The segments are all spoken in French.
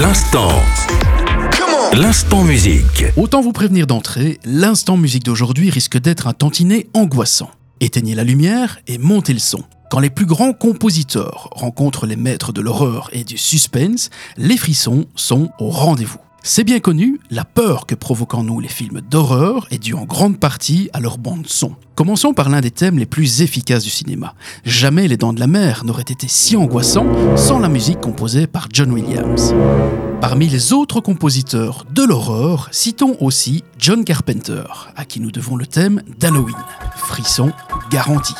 L'instant. L'instant musique. Autant vous prévenir d'entrée, l'instant musique d'aujourd'hui risque d'être un tantinet angoissant. Éteignez la lumière et montez le son. Quand les plus grands compositeurs rencontrent les maîtres de l'horreur et du suspense, les frissons sont au rendez-vous. C'est bien connu, la peur que provoquent en nous les films d'horreur est due en grande partie à leur bande son. Commençons par l'un des thèmes les plus efficaces du cinéma. Jamais Les Dents de la Mer n'auraient été si angoissants sans la musique composée par John Williams. Parmi les autres compositeurs de l'horreur, citons aussi John Carpenter, à qui nous devons le thème d'Halloween. Frisson garanti.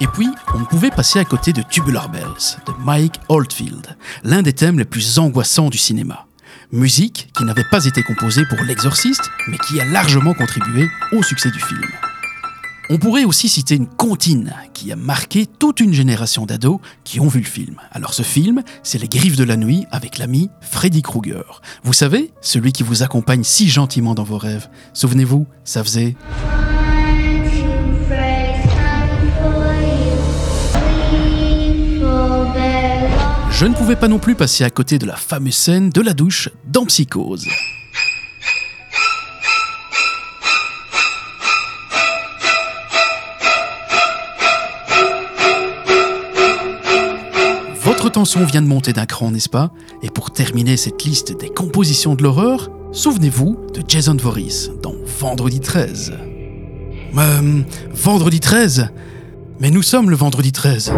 Et puis, on pouvait passer à côté de Tubular Bells de Mike Oldfield, l'un des thèmes les plus angoissants du cinéma. Musique qui n'avait pas été composée pour l'exorciste, mais qui a largement contribué au succès du film. On pourrait aussi citer une comptine qui a marqué toute une génération d'ados qui ont vu le film. Alors ce film, c'est Les Griffes de la Nuit avec l'ami Freddy Krueger. Vous savez, celui qui vous accompagne si gentiment dans vos rêves. Souvenez-vous, ça faisait... Je ne pouvais pas non plus passer à côté de la fameuse scène de la douche dans Psychose. Votre tension vient de monter d'un cran, n'est-ce pas? Et pour terminer cette liste des compositions de l'horreur, souvenez-vous de Jason Voorhees dans Vendredi 13. Euh, vendredi 13 Mais nous sommes le vendredi 13